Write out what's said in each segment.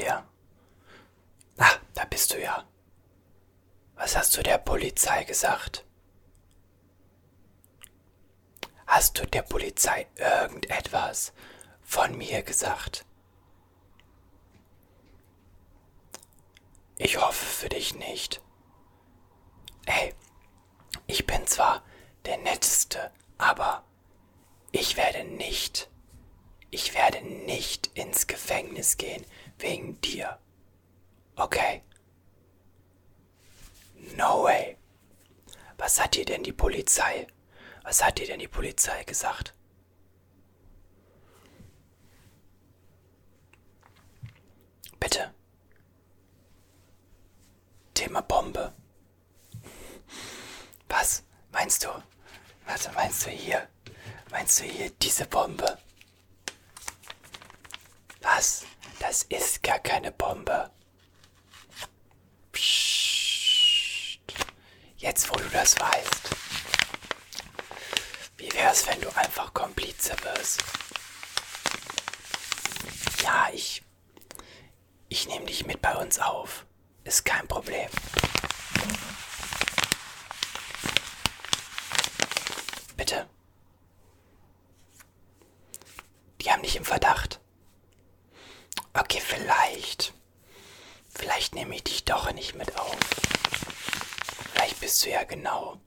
dir? Ah, da bist du ja. Was hast du der Polizei gesagt? Hast du der Polizei irgendetwas von mir gesagt? Ich hoffe für dich nicht. Hey, ich bin zwar der Netteste, aber ich werde nicht, ich werde nicht ins Gefängnis gehen wegen dir. Okay? No way. Was hat dir denn die Polizei? Was hat dir denn die Polizei gesagt? Bitte. Thema Bombe. Was meinst du? Warte, meinst du hier? Meinst du hier diese Bombe? Was? Das ist gar keine Bombe. Psst. Jetzt, wo du das weißt. Wie wär's, wenn du einfach Komplize wirst? Ja, ich. Ich nehme dich mit bei uns auf. Ist kein Problem. Bitte. Die haben dich im Verdacht. Okay, vielleicht. Vielleicht nehme ich dich doch nicht mit auf. Vielleicht bist du ja genau.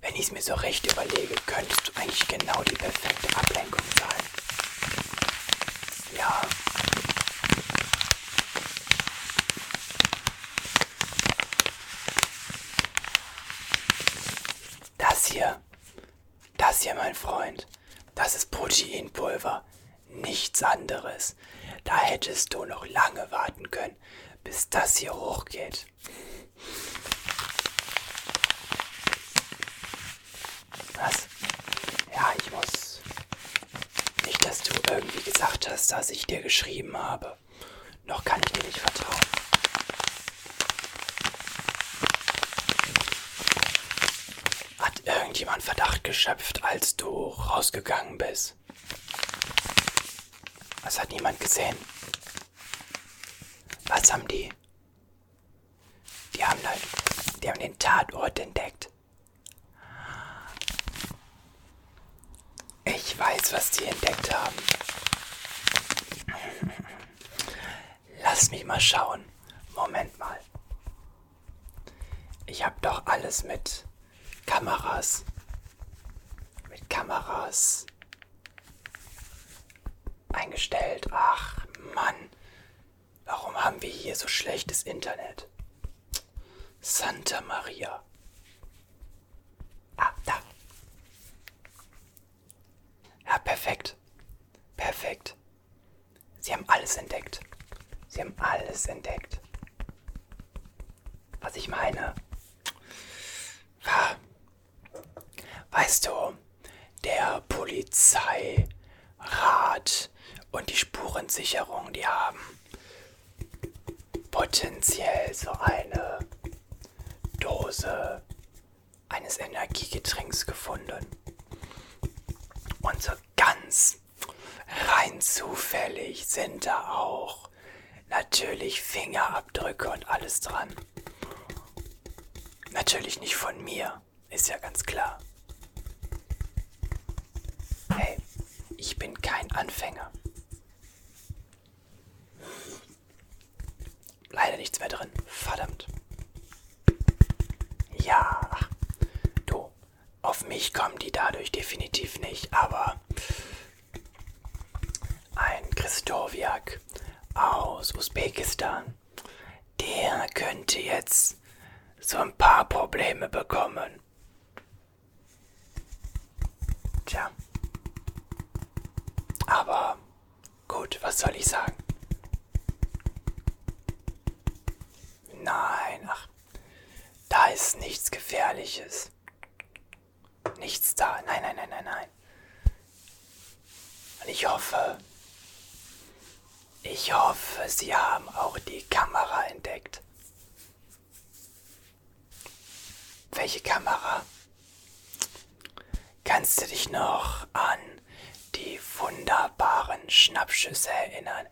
Wenn ich es mir so recht überlege, könntest du eigentlich genau die perfekte Ablenkung sein. Ja. Das hier, das hier, mein Freund, das ist Proteinpulver. Nichts anderes. Da hättest du noch lange warten können, bis das hier hochgeht. Was? Ja, ich muss. Nicht, dass du irgendwie gesagt hast, dass ich dir geschrieben habe. Noch kann ich dir nicht vertrauen. Hat irgendjemand Verdacht geschöpft, als du rausgegangen bist? Was hat niemand gesehen? Was haben die? Die haben halt, die haben den Tatort entdeckt. Ich weiß, was die entdeckt haben. Lass mich mal schauen. Moment mal. Ich habe doch alles mit Kameras. Mit Kameras eingestellt. Ach, Mann. Warum haben wir hier so schlechtes Internet? Santa Maria. Ah, da. Ja, perfekt. Perfekt. Sie haben alles entdeckt. Sie haben alles entdeckt. Was ich meine. Weißt du, der Polizeirat und die Spurensicherung, die haben potenziell so eine Dose eines Energiegetränks gefunden. Und so ganz rein zufällig sind da auch natürlich Fingerabdrücke und alles dran. Natürlich nicht von mir, ist ja ganz klar. Hey, ich bin kein Anfänger. Leider nichts mehr drin. Verdammt. Ja, du, auf mich kommen die dadurch definitiv nicht, aber ein Christowiak aus Usbekistan, der könnte jetzt so ein paar Probleme bekommen. Tja. Aber gut, was soll ich sagen? Nein, ach, da ist nichts Gefährliches. Nichts da. Nein, nein, nein, nein, nein. Und ich hoffe, ich hoffe, Sie haben auch die Kamera entdeckt. Welche Kamera? Kannst du dich noch an die wunderbaren Schnappschüsse erinnern,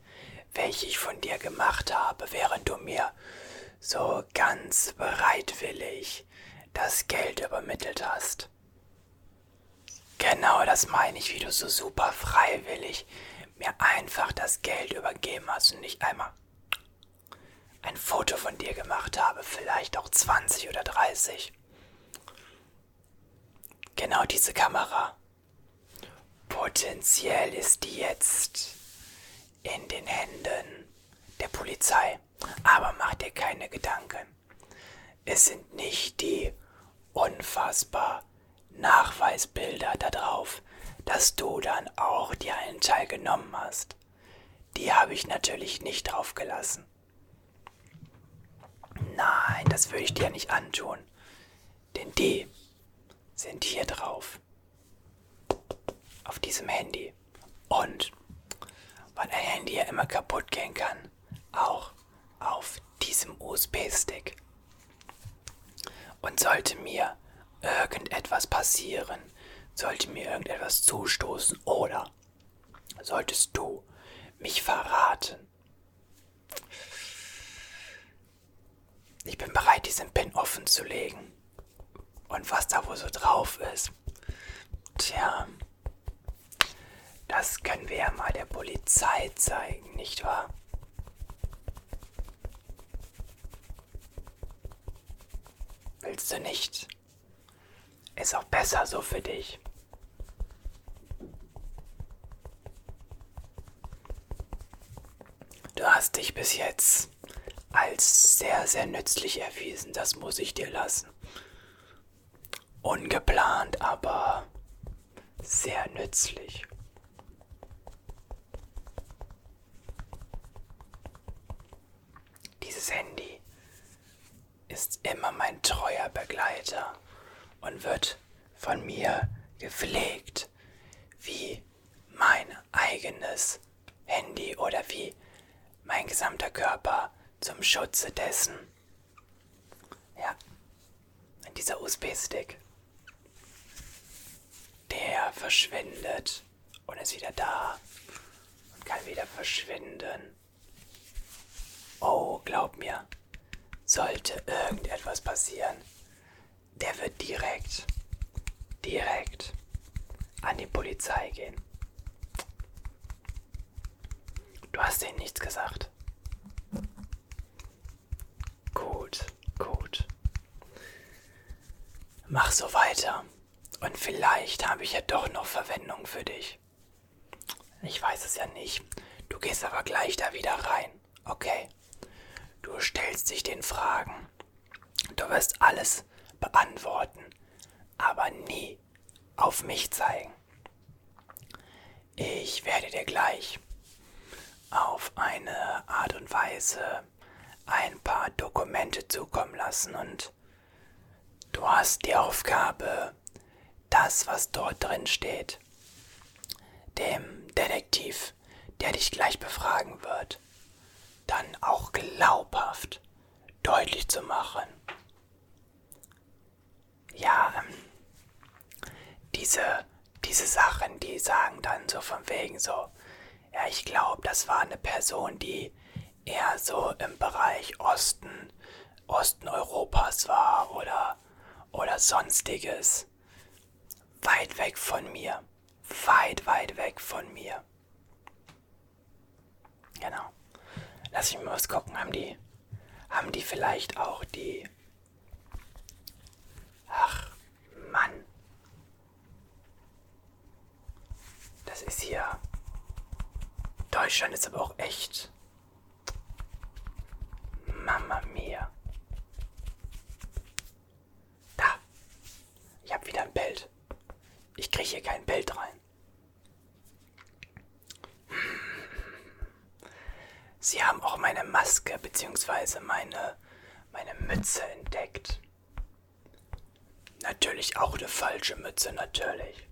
welche ich von dir gemacht habe, während du mir so ganz bereitwillig das Geld übermittelt hast. Genau das meine ich, wie du so super freiwillig mir einfach das Geld übergeben hast und nicht einmal ein Foto von dir gemacht habe, vielleicht auch 20 oder 30. Genau diese Kamera. Potenziell ist die jetzt in den Händen der Polizei. Aber mach dir keine Gedanken. Es sind nicht die unfassbar Nachweisbilder darauf, dass du dann auch dir einen Teil genommen hast. Die habe ich natürlich nicht draufgelassen. Nein, das würde ich dir nicht antun. Denn die sind hier drauf. Auf diesem Handy. Und, weil ein Handy ja immer kaputt gehen kann, auch auf diesem USB-Stick. Und sollte mir irgendetwas passieren, sollte mir irgendetwas zustoßen oder solltest du mich verraten, ich bin bereit, diesen Pin offen zu legen. Und was da wohl so drauf ist, tja, das können wir ja mal der Polizei zeigen, nicht wahr? Willst du nicht? Ist auch besser so für dich. Du hast dich bis jetzt als sehr, sehr nützlich erwiesen, das muss ich dir lassen. Ungeplant, aber sehr nützlich. Dieses Handy ist immer mein treuer Begleiter und wird von mir gepflegt wie mein eigenes Handy oder wie mein gesamter Körper zum Schutze dessen. Ja, dieser USB-Stick, der verschwindet und ist wieder da und kann wieder verschwinden. Oh, glaub mir, sollte irgendetwas passieren, der wird direkt, direkt an die Polizei gehen. Du hast ihnen nichts gesagt. Gut, gut. Mach so weiter. Und vielleicht habe ich ja doch noch Verwendung für dich. Ich weiß es ja nicht. Du gehst aber gleich da wieder rein. Okay. Du stellst dich den Fragen. Du wirst alles beantworten, aber nie auf mich zeigen. Ich werde dir gleich auf eine Art und Weise ein paar Dokumente zukommen lassen und du hast die Aufgabe, das, was dort drin steht, dem Detektiv, der dich gleich befragen wird, dann auch glaubhaft deutlich zu machen. Ja, ähm, diese, diese Sachen, die sagen dann so von wegen so, ja, ich glaube, das war eine Person, die eher so im Bereich Osten, Osten Europas war oder, oder sonstiges. Weit weg von mir. Weit, weit weg von mir. Genau. Lass mich mal was gucken. Haben die, haben die vielleicht auch die... Ach, Mann. Das ist hier... Deutschland ist aber auch echt Mamma mia. Da. Ich habe wieder ein Bild. Ich kriege hier kein Bild rein. Sie haben auch meine Maske bzw. meine, meine Mütze entdeckt. Natürlich auch eine falsche Mütze, natürlich.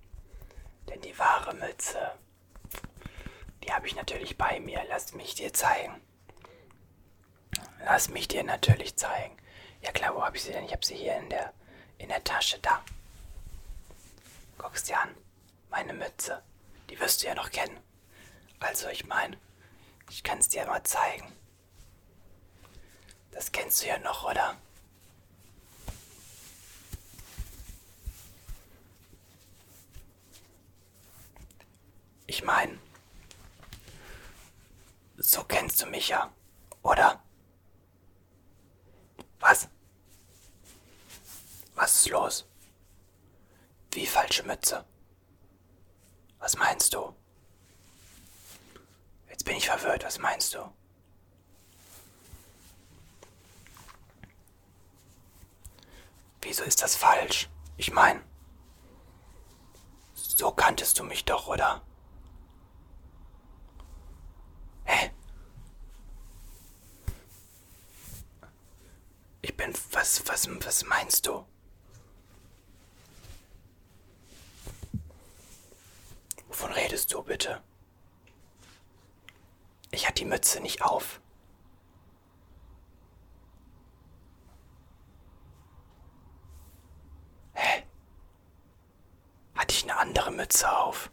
Denn die wahre Mütze, die habe ich natürlich bei mir. Lass mich dir zeigen. Lass mich dir natürlich zeigen. Ja klar, wo habe ich sie denn? Ich habe sie hier in der, in der Tasche. Da. Guckst dir an. Meine Mütze. Die wirst du ja noch kennen. Also ich meine, Ich kann es dir mal zeigen. Das kennst du ja noch, oder? Ich meine, so kennst du mich ja, oder? Was? Was ist los? Wie falsche Mütze? Was meinst du? Jetzt bin ich verwirrt, was meinst du? Wieso ist das falsch? Ich meine, so kanntest du mich doch, oder? Hä? Ich bin. Was, was, was meinst du? Wovon redest du bitte? Die Mütze nicht auf. Hä? Hatte ich eine andere Mütze auf?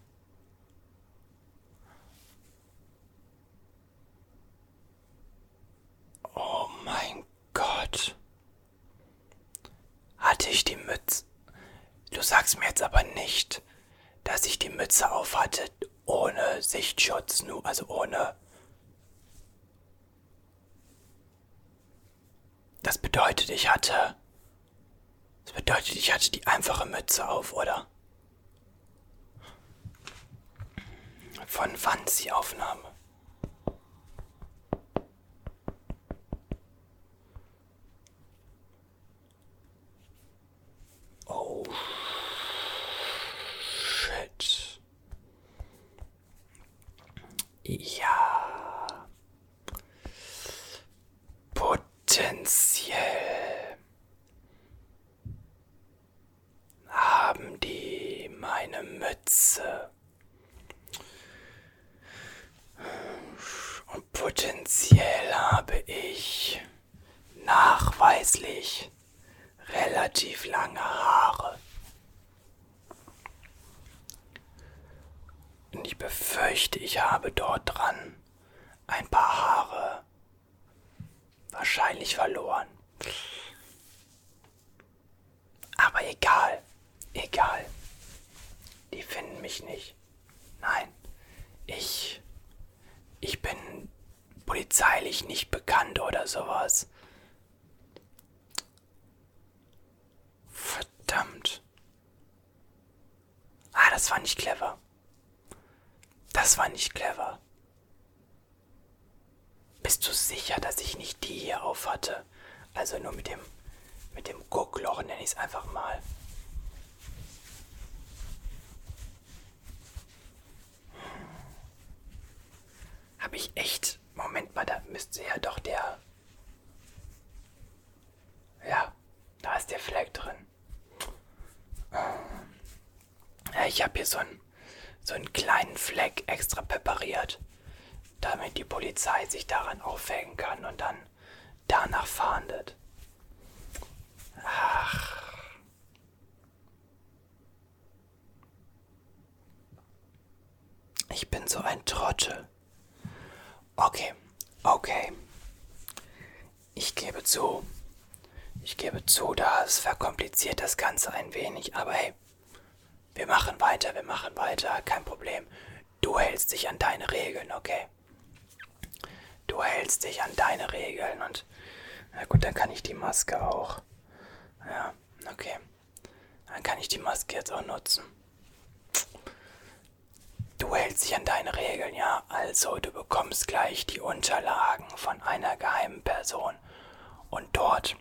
Oh mein Gott. Hatte ich die Mütze? Du sagst mir jetzt aber nicht, dass ich die Mütze auf hatte ohne Sichtschutz, nur also ohne. Das bedeutet, ich hatte. Das bedeutet, ich hatte die einfache Mütze auf, oder? Von wann ist die Aufnahme? Oh. Shit. Ja. Potenziell haben die meine Mütze. Und potenziell habe ich nachweislich relativ lange Haare. Und ich befürchte, ich habe dort dran ein paar Haare wahrscheinlich verloren. Aber egal, egal. Die finden mich nicht. Nein, ich, ich bin polizeilich nicht bekannt oder sowas. Verdammt. Ah, das war nicht clever. Das war nicht clever. Bist du sicher, dass ich nicht die hier auf hatte? Also nur mit dem mit dem Guckloch nenne ich es einfach mal. Habe ich echt. Moment mal, da müsste ja doch der. Ja, da ist der Fleck drin. Ja, ich habe hier so einen, so einen kleinen Fleck extra präpariert, damit die Polizei sich daran aufhängen kann und dann danach fahndet. Ach. Ich bin so ein Trottel. Okay, okay. Ich gebe zu. Ich gebe zu, das verkompliziert das Ganze ein wenig, aber hey, wir machen weiter, wir machen weiter, kein Problem. Du hältst dich an deine Regeln, okay? Du hältst dich an deine Regeln und na gut, dann kann ich die Maske auch. Ja, okay. Dann kann ich die Maske jetzt auch nutzen. Du hältst dich an deine Regeln, ja? Also, du bekommst gleich die Unterlagen von einer geheimen Person. Und dort,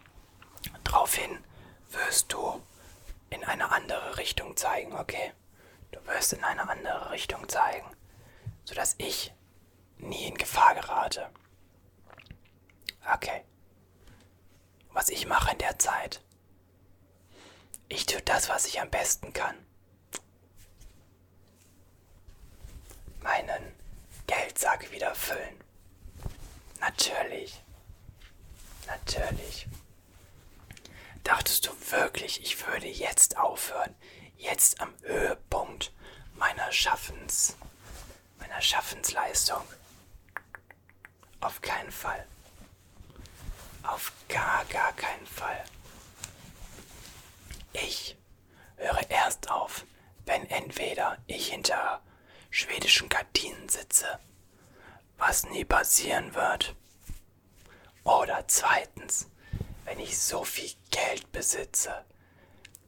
draufhin, wirst du in eine andere Richtung zeigen, okay? Du wirst in eine andere Richtung zeigen, sodass ich nie in Gefahr gerate. Okay. Was ich mache in der Zeit, ich tue das, was ich am besten kann. Meinen Geldsack wieder füllen. Natürlich. Natürlich. Dachtest du wirklich, ich würde jetzt aufhören? Jetzt am Höhepunkt meiner Schaffens, meiner Schaffensleistung? Auf keinen Fall. Auf gar, gar keinen Fall. Ich höre erst auf, wenn entweder ich hinter schwedischen Gardinen sitze, was nie passieren wird, oder zweitens, wenn ich so viel Geld besitze,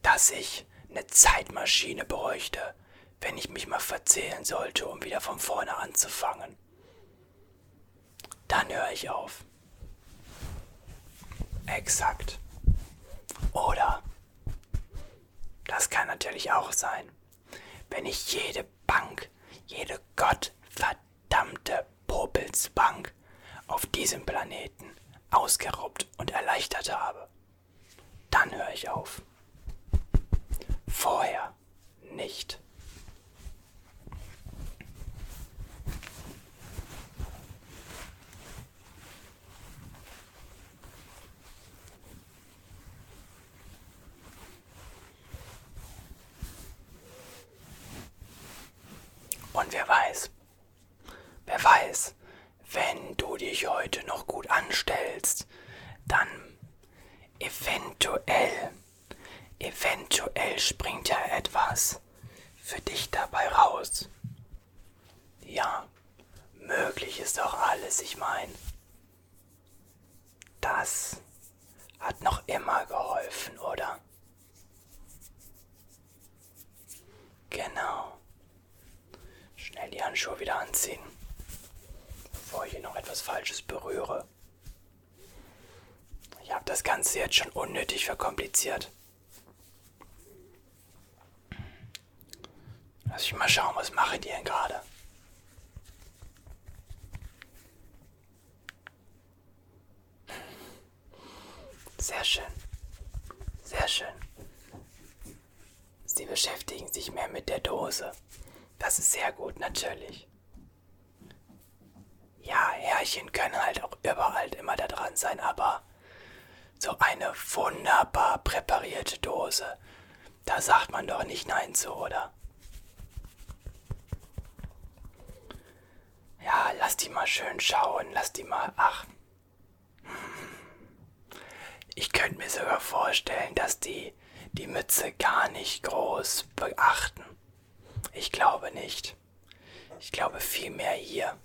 dass ich eine Zeitmaschine bräuchte, wenn ich mich mal verzählen sollte, um wieder von vorne anzufangen. Dann höre ich auf. Exakt. Oder, das kann natürlich auch sein, wenn ich jede Bank, jede gottverdammte Popelsbank auf diesem Planeten ausgeraubt und erleichtert habe, dann höre ich auf. Vorher nicht. Und wer weiß, wer weiß, wenn du dich heute noch gut anstellst, dann eventuell, eventuell springt ja etwas für dich dabei raus. Ja, möglich ist doch alles, ich meine. Das hat noch immer geholfen, oder? Genau. Schnell die Handschuhe wieder anziehen bevor ich hier noch etwas Falsches berühre. Ich habe das Ganze jetzt schon unnötig verkompliziert. Lass ich mal schauen, was mache die denn gerade? Sehr schön. Sehr schön. Sie beschäftigen sich mehr mit der Dose. Das ist sehr gut, natürlich ja, Härchen können halt auch überall immer da dran sein, aber so eine wunderbar präparierte Dose, da sagt man doch nicht Nein zu, oder? Ja, lass die mal schön schauen, lass die mal. Ach. Ich könnte mir sogar vorstellen, dass die die Mütze gar nicht groß beachten. Ich glaube nicht. Ich glaube vielmehr hier.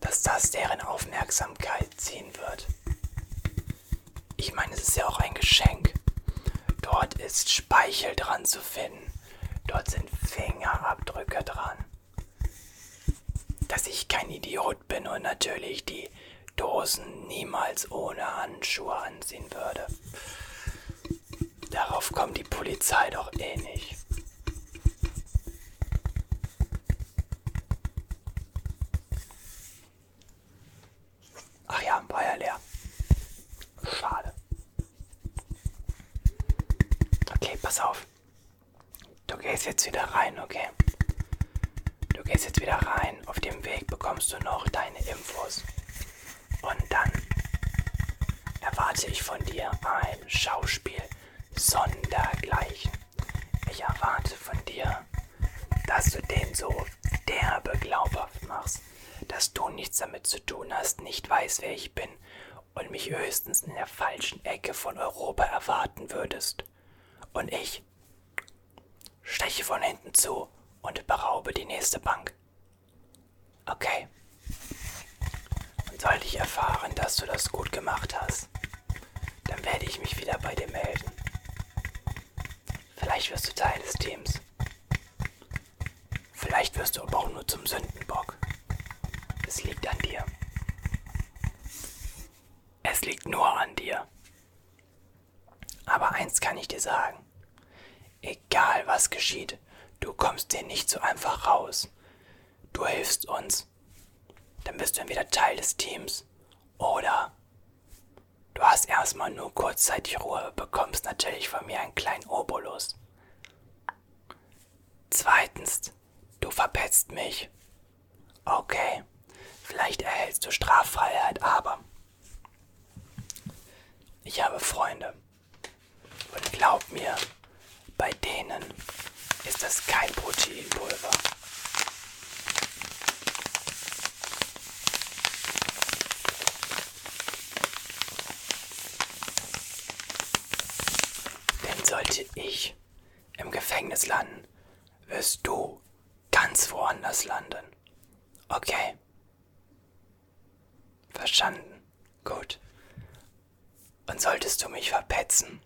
dass das deren Aufmerksamkeit ziehen wird. Ich meine, es ist ja auch ein Geschenk. Dort ist Speichel dran zu finden. Dort sind Fingerabdrücke dran. Dass ich kein Idiot bin und natürlich die Dosen niemals ohne Handschuhe ansehen würde. Darauf kommt die Polizei doch eh nicht. war ja leer. Schade. Okay, pass auf. Du gehst jetzt wieder rein, okay? Du gehst jetzt wieder rein. Auf dem Weg bekommst du noch deine Infos. Und dann erwarte ich von dir ein Schauspiel sondergleichen. Ich erwarte von dir, dass du den so derbe glaubhaft machst dass du nichts damit zu tun hast, nicht weißt, wer ich bin und mich höchstens in der falschen Ecke von Europa erwarten würdest. Und ich steche von hinten zu und beraube die nächste Bank. Okay. Und sollte ich erfahren, dass du das gut gemacht hast, dann werde ich mich wieder bei dir melden. Vielleicht wirst du Teil des Teams. Vielleicht wirst du aber auch nur zum Sündenbock. Es liegt an dir. Es liegt nur an dir. Aber eins kann ich dir sagen. Egal was geschieht, du kommst dir nicht so einfach raus. Du hilfst uns. Dann bist du entweder Teil des Teams oder du hast erstmal nur kurzzeitig Ruhe, bekommst natürlich von mir einen kleinen Obolus. Zweitens, du verpetzt mich. Okay, vielleicht erhältst du Straffreiheit, aber ich habe Freunde. Und glaub mir, bei denen ist das kein Proteinpulver. Denn sollte ich im Gefängnis landen, wirst du ganz woanders landen. Okay? Verstanden. Gut. Und solltest du mich verpetzen,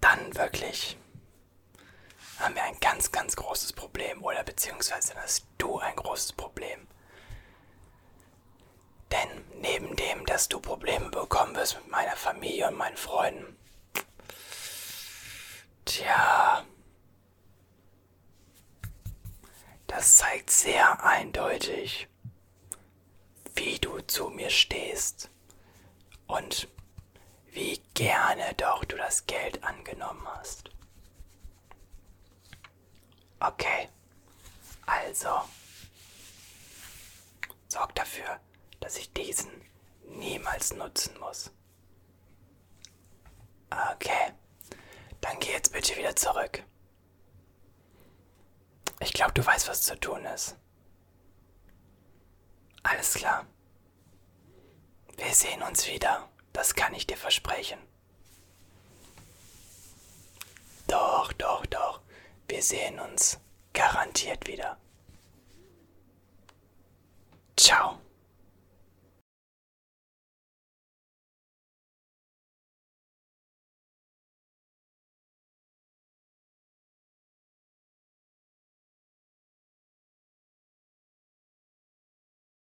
dann wirklich haben wir ein ganz, ganz großes Problem oder beziehungsweise hast du ein großes Problem. Denn neben dem, dass du Probleme bekommen wirst mit meiner Familie und meinen Freunden, tja, das zeigt sehr eindeutig, wie du zu mir stehst und wie gerne doch du das Geld angenommen hast. Okay, also sorg dafür, dass ich diesen niemals nutzen muss. Okay, dann geh jetzt bitte wieder zurück. Ich glaube, du weißt, was zu tun ist. Alles klar. Wir sehen uns wieder, das kann ich dir versprechen. Doch, doch, doch. Wir sehen uns garantiert wieder. Ciao.